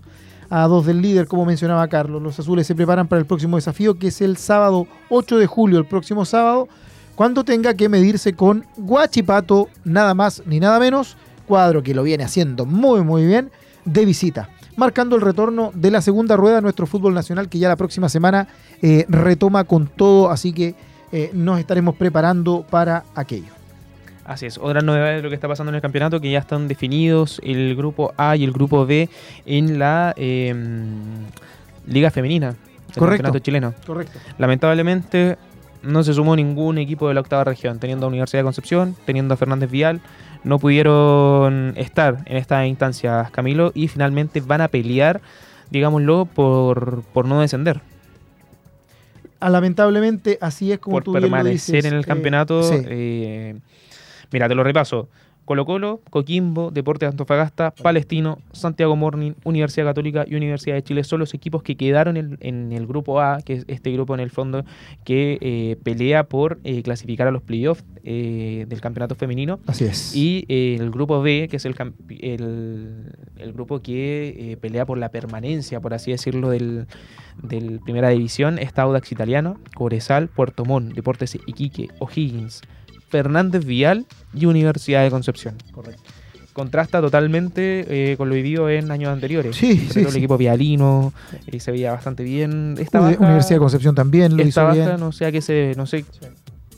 a dos del líder, como mencionaba Carlos. Los azules se preparan para el próximo desafío, que es el sábado 8 de julio, el próximo sábado, cuando tenga que medirse con Guachipato, nada más ni nada menos, cuadro que lo viene haciendo muy muy bien, de visita. Marcando el retorno de la segunda rueda de nuestro fútbol nacional, que ya la próxima semana eh, retoma con todo, así que eh, nos estaremos preparando para aquello. Así es, otra novedad de lo que está pasando en el campeonato, que ya están definidos el grupo A y el grupo B en la eh, Liga Femenina del Correcto. campeonato chileno. Correcto. Lamentablemente no se sumó ningún equipo de la octava región, teniendo a Universidad de Concepción, teniendo a Fernández Vial, no pudieron estar en estas instancias, Camilo, y finalmente van a pelear, digámoslo, por, por no descender, Ah, lamentablemente, así es como por tú bien lo permanecer dices, en el eh, campeonato. sí. eh, mira, te lo repaso. Colo Colo, Coquimbo, Deportes de Antofagasta, Palestino, Santiago Morning, Universidad Católica y Universidad de Chile son los equipos que quedaron en, en el grupo A, que es este grupo en el fondo que eh, pelea por eh, clasificar a los playoffs eh, del campeonato femenino. Así es. Y el grupo B, que es el, el, el grupo que pelea por la permanencia, por así decirlo, del, del Primera División, está Audax Italiano, Cobresal, Puerto Montt, Deportes Iquique, O'Higgins, Fernández Vial y Universidad de Concepción. Correcto. Contrasta totalmente eh, con lo vivido en años anteriores. Sí, sí. El equipo vialino eh, se veía bastante bien. Esta Uni- baja- Universidad de Concepción también lo esta hizo baja, bien. no sé a qué se... No sé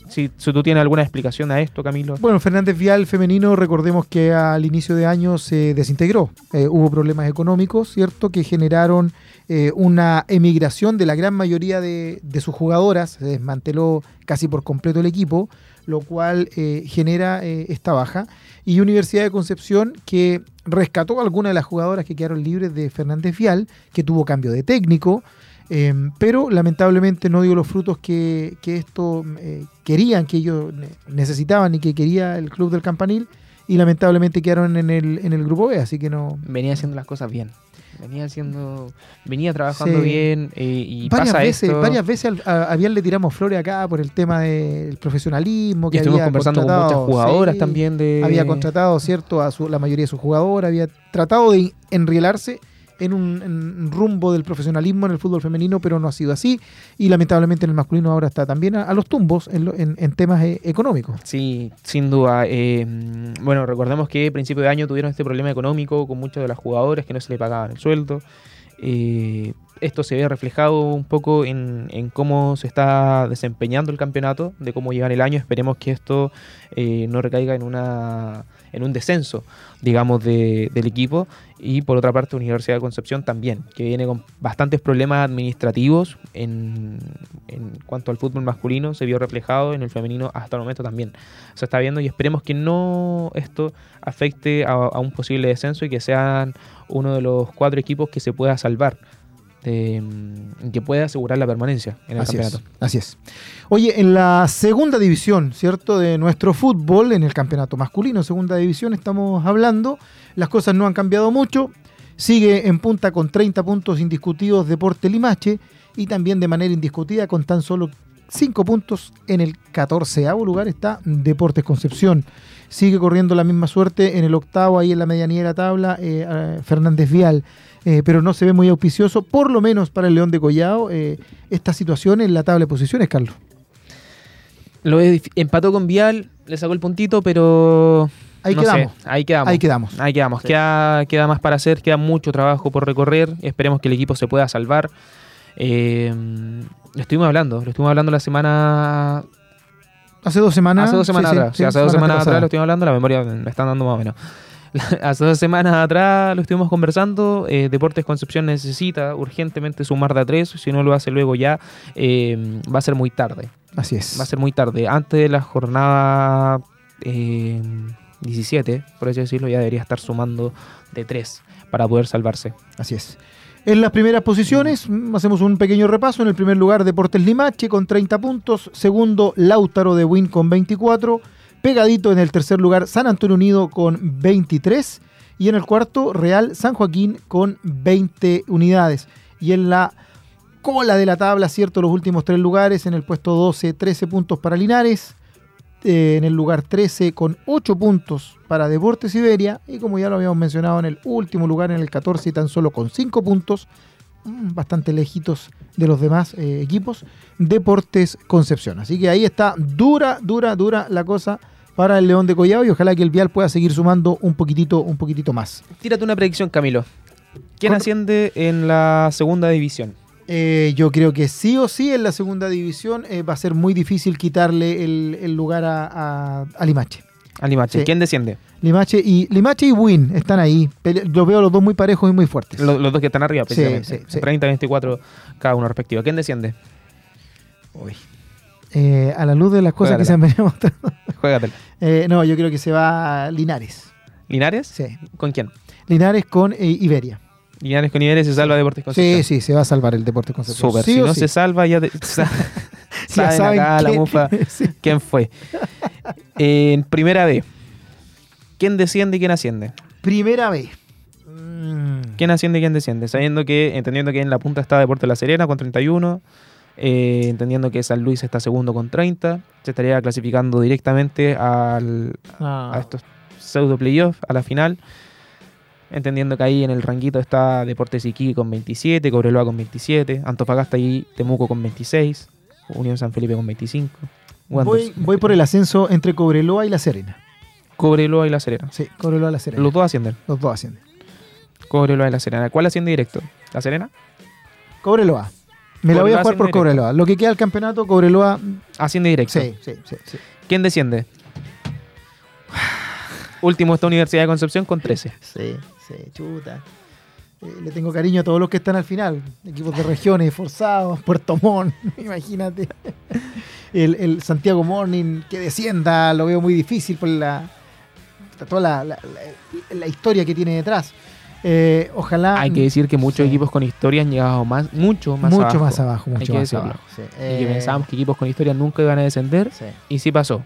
si, si tú tienes alguna explicación a esto, Camilo. Bueno, Fernández Vial femenino, recordemos que al inicio de año se desintegró. Eh, hubo problemas económicos, ¿cierto? Que generaron eh, una emigración de la gran mayoría de, de sus jugadoras. Se desmanteló casi por completo el equipo, lo cual eh, genera eh, esta baja. Y Universidad de Concepción, que rescató a algunas de las jugadoras que quedaron libres de Fernández Vial, que tuvo cambio de técnico. Eh, pero lamentablemente no dio los frutos que, que esto eh, querían, que ellos ne- necesitaban y que quería el club del Campanil. Y lamentablemente quedaron en el, en el grupo B, así que no. venía haciendo las cosas bien. Venía haciendo, venía trabajando Sí. bien eh, y varias pasa veces, esto. varias veces al- a, a Vial le tiramos flores acá por el tema del profesionalismo. y Que estuvimos había conversando con muchas jugadoras sí, también de. Había contratado, ¿cierto?, a su- la mayoría de sus jugadoras, había tratado de enrielarse en un, rumbo del profesionalismo en el fútbol femenino, pero no ha sido así. Y lamentablemente en el masculino ahora está también a, los tumbos en- en temas eh, económicos. Sí, sin duda. eh, bueno, recordemos que a principio de año tuvieron este problema económico con muchas de las jugadoras que no se le pagaban el sueldo. Eh, esto se ve reflejado un poco en, en cómo se está desempeñando el campeonato, de cómo lleva el año. Esperemos que esto eh, no recaiga en una en un descenso, digamos, de- del equipo. Y por otra parte, Universidad de Concepción también, que viene con bastantes problemas administrativos en, en cuanto al fútbol masculino, se vio reflejado en el femenino hasta el momento también. Se está viendo y esperemos que no esto afecte a, a un posible descenso y que sean uno de los cuatro equipos que se pueda salvar, de, mm, que pueda asegurar la permanencia en el Así es, campeonato. así es. Oye, en la segunda división, ¿cierto? De nuestro fútbol, en el campeonato masculino, segunda división, estamos hablando. Las cosas no han cambiado mucho. Sigue en punta con 30 puntos indiscutidos Deporte Limache y también de manera indiscutida con tan solo 5 puntos en el 14 lugar está Deportes Concepción. Sigue corriendo la misma suerte en el octavo, ahí en la medianía de la tabla, eh, Fernández Vial. Eh, pero no se ve muy auspicioso, por lo menos para el León de Collao, eh, esta situación en la tabla de posiciones, Carlos. Lo empató con Vial, le sacó el puntito, pero Ahí no sé, quedamos. ahí quedamos. Ahí quedamos. Ahí quedamos. Sí. Queda, queda más para hacer, queda mucho trabajo por recorrer. Esperemos que el equipo se pueda salvar. Eh, lo estuvimos hablando, lo estuvimos hablando la semana. Hace dos semanas. hace dos semanas sí, atrás. sí, Sí, hace dos semana semanas atrás lo estuvimos hablando, la memoria me están dando más o menos. hace dos semanas atrás lo estuvimos conversando. eh, Deportes Concepción necesita urgentemente sumar de a tres. Si no lo hace luego ya, eh, va a ser muy tarde. Así es. Va a ser muy tarde. Antes de la jornada eh, 17, por así decirlo, ya debería estar sumando de 3 para poder salvarse. Así es. En las primeras posiciones, mm, hacemos un pequeño repaso. En el primer lugar, Deportes Limache con 30 puntos. Segundo, Lautaro de Win con 24. Pegadito en el tercer lugar, San Antonio Unido con 23. Y en el cuarto, Real San Joaquín con 20 unidades. Y en la cola de la tabla, cierto, los últimos tres lugares. En el puesto 12, 13 puntos para Linares. Eh, en el lugar 13 con 8 puntos para Deportes Iberia y como ya lo habíamos mencionado en el último lugar en el 14 y tan solo con 5 puntos, mm, bastante lejitos de los demás eh, equipos, Deportes Concepción. Así que ahí está dura, dura, dura la cosa para el León de Collao y ojalá que el Vial pueda seguir sumando un poquitito, un poquitito más. Tírate una predicción, Camilo. ¿Quién asciende en la segunda división? Eh, yo creo que sí o sí en la segunda división eh, va a ser muy difícil quitarle el, el lugar a, a- a Limache. A Limache. Sí. ¿Quién desciende? Limache y, Limache y Win están ahí. Los veo los dos muy parejos y muy fuertes. Lo- Los, dos que están arriba, precisamente. sí, sí. 30, 24 cada uno respectivo. ¿Quién desciende? Eh, a la luz de las cosas que se han venido mostrando. Juégatela. Eh, no, yo creo que se va a Linares. ¿Linares? Sí. ¿Con quién? Linares con Iberia. Linares con Linares se salva Deportes Concepción. Sí, sí, se va a salvar el Deporte Concepción. Súper. Sí si no sí. se salva, ya, te- sa- saben saben acá la quién- mufa sí. quién fue. en primera B, ¿quién desciende y quién asciende? Primera vez. Mm. ¿Quién asciende y quién desciende? Sabiendo que, entendiendo que en la punta está Deportes La Serena con 31, eh, entendiendo que San Luis está segundo con 30, se estaría clasificando directamente al, Ah. a estos pseudo playoffs, a la final. Entendiendo que ahí en el ranquito está Deportes Iquique con 27, Cobreloa con 27, Antofagasta y Temuco con 26, Unión San Felipe con 25. Voy, por el ascenso entre Cobreloa y La Serena. Cobreloa y La Serena. Sí, Cobreloa y La Serena. Los dos ascienden. Los dos ascienden. Cobreloa y La Serena. ¿Cuál asciende directo? ¿La Serena? Cobreloa. Me la voy a jugar por directo. Cobreloa. Lo que queda del campeonato, Cobreloa. Asciende directo. Sí, sí, sí. sí. ¿Quién desciende? Último está Universidad de Concepción con 13. Sí, sí, chuta. Eh, le tengo cariño a todos los que están al final. Equipos de regiones, Forzados, Puerto Montt, imagínate. El, el Santiago Morning que descienda, lo veo muy difícil por la toda la, la- la- la historia que tiene detrás. Eh, ojalá. Hay que decir que muchos Sí. equipos con historia han llegado más, mucho más mucho abajo. más abajo, mucho Hay que más abajo. sí. Y que Eh, pensábamos que equipos con historia nunca iban a descender. sí, Y sí pasó.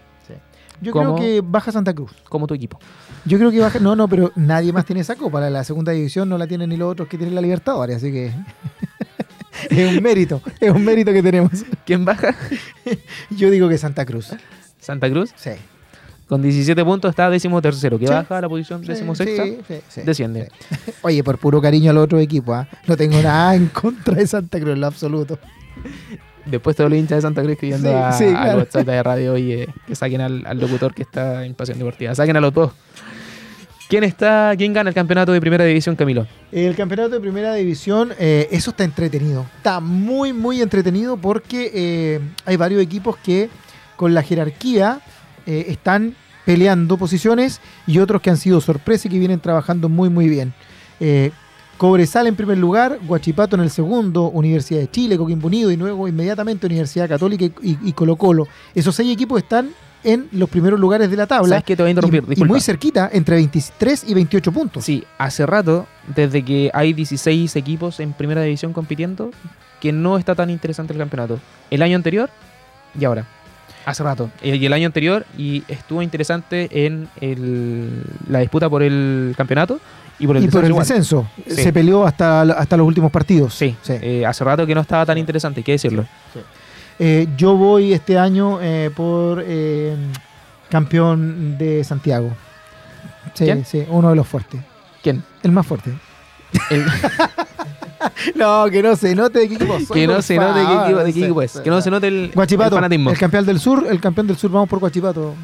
Yo creo que baja Santa Cruz. como tu equipo. Yo creo que baja. No, no, pero nadie más tiene esa copa. La, la segunda división no la tienen ni los otros que tienen la Libertadores, así que. es un mérito, es un mérito que tenemos. ¿Quién baja? Yo digo que Santa Cruz. Santa Cruz. Sí. Con 17 puntos está décimo tercero. Que Sí. baja a la posición décimo sexta. Sí, sí, sí, Desciende. Oye, por puro cariño al otro equipo, ¿ah? no tengo nada en contra de Santa Cruz en lo absoluto. Después todos los hinchas de Santa Cruz escribiendo Sí, a, sí, al claro. WhatsApp de radio y que saquen al, al locutor que está en Pasión Deportiva. Saquen a los dos. ¿Quién está, quién gana el campeonato de primera división, Camilo? El campeonato de primera división, eh, eso está entretenido. Está muy, muy entretenido porque eh, hay varios equipos que con la jerarquía eh, están peleando posiciones y otros que han sido sorpresa y que vienen trabajando muy, muy bien. Cobresal en primer lugar, Guachipato en el segundo, Universidad de Chile, Coquimbo Unido y luego inmediatamente Universidad Católica y, Colo Colo. Esos seis equipos están en los primeros lugares de la tabla. ¿Sabes qué? Te voy a interrumpir, y- muy cerquita, entre 23 y 28 puntos. Sí, hace rato, desde que hay 16 equipos en primera división compitiendo, que no está tan interesante el campeonato. El año anterior y ahora. Hace rato. Eh, Y el año anterior y estuvo interesante en el- la disputa por el campeonato y por el y por descenso el igual. descenso. Sí. Se peleó hasta, hasta los últimos partidos. Sí, eh, hace rato que no estaba tan interesante, hay que decirlo. Eh, yo voy este año eh, por eh, campeón de Santiago. Sí, ¿Quién? sí, uno de los fuertes. ¿Quién? El más fuerte. El- No, que no se note de qué equipo soy, que no se note de qué favor, equipo, de qué sí, equipo es. Que no se note el, el Guachipato, fanatismo. el campeón del sur, el campeón del sur, vamos por Guachipato.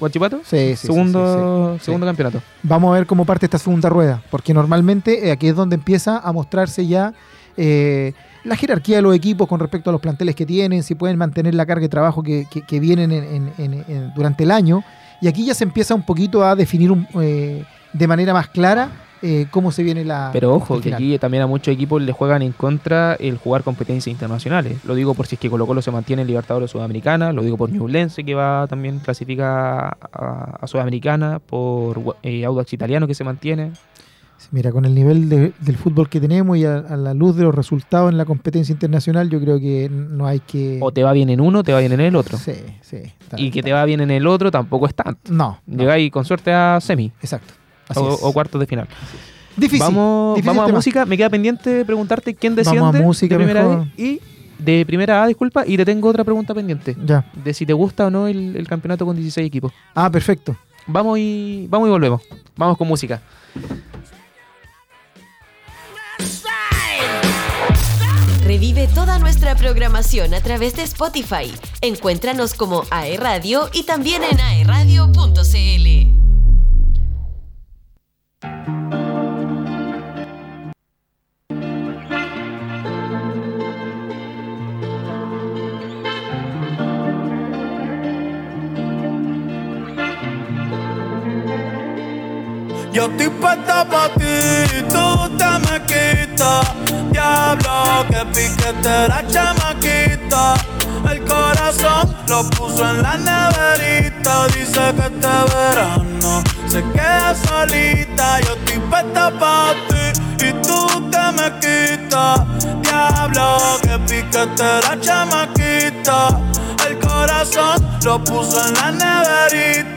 ¿Guachipato? Sí, sí, segundo sí, sí. segundo campeonato. Vamos a ver cómo parte esta segunda rueda, porque normalmente eh, aquí es donde empieza a mostrarse ya eh, la jerarquía de los equipos con respecto a los planteles que tienen, si pueden mantener la carga de trabajo que, que- que vienen en- en- en- en- durante el año. Y aquí ya se empieza un poquito a definir un, eh, de manera más clara eh, cómo se viene la. Pero ojo, que aquí también a muchos equipos le juegan en contra el jugar competencias internacionales. Lo digo por si es que Colo Colo se mantiene en Libertadores Sudamericana, lo digo por Ñublense que va también clasifica a, a Sudamericana, por eh, Audax Italiano que se mantiene. Mira, con el nivel de- del fútbol que tenemos y a, a la luz de los resultados en la competencia internacional, yo creo que no hay que. O te va bien en uno, te va bien en el otro. Sí, sí. está- Y que está- te va bien en el otro tampoco es tanto. No, no, Llegáis con suerte a semi exacto. O, cuartos de final. Difícil. vamos difícil vamos a tema. música. Me queda pendiente preguntarte quién Vamos a desciende música de primera mejor. A y de primera A, disculpa, y te tengo otra pregunta pendiente. Ya. De si te gusta o no el, el campeonato con 16 equipos. Ah, perfecto. Vamos y vamos y volvemos. Vamos con música. Revive toda nuestra programación a través de Spotify. Encuéntranos como AE Radio y también en aeradio.cl.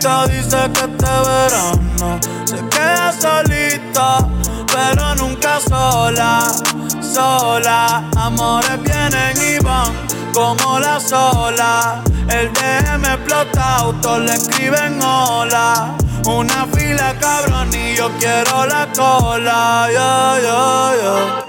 Dice que este verano se queda solita, pero nunca sola. Sola, amores vienen y van como la sola. El DM explota, autos le escriben hola. Una fila cabrón y yo quiero la cola. Yo, yo, yo.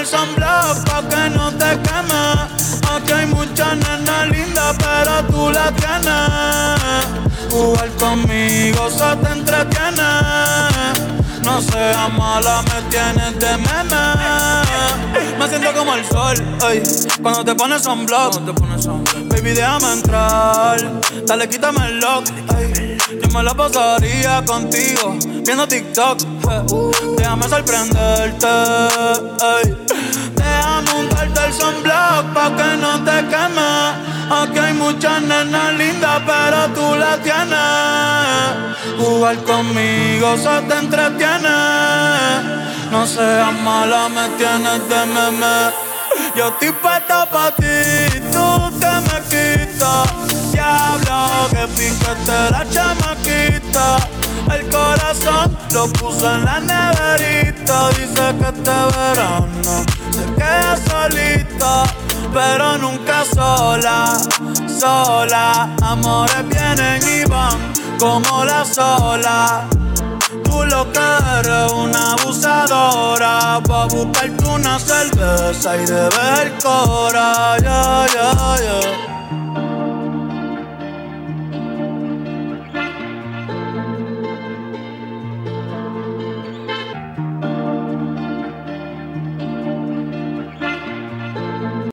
El sunblock pa' que no te quemes. Aquí hay muchas nenas lindas, pero tú la tienes. Jugar conmigo se te entretiene. No seas mala, me tienes de meme. Me siento como el sol, ey, cuando te pones sunblock. Baby, déjame entrar. Dale, quítame el lock, ey. Yo me la pasaría contigo, viendo TikTok. eh. Déjame sorprenderte. Déjame untarte el sunblock pa' que no te quemes. Aquí hay muchas nenas lindas, pero tú la tienes. Jugar conmigo se te entretiene. No seas mala, me tienes de meme. Yo estoy puesta pa' ti, tú te me quitas. Diablo, que piquete la El corazón lo puso en la neverita. Dice que este verano se queda solita, pero nunca sola. Sola, amores vienen y van como la sola. Tú lo que eres una abusadora. Pa' buscarte una cerveza y de ver cora, ya, ya, ya.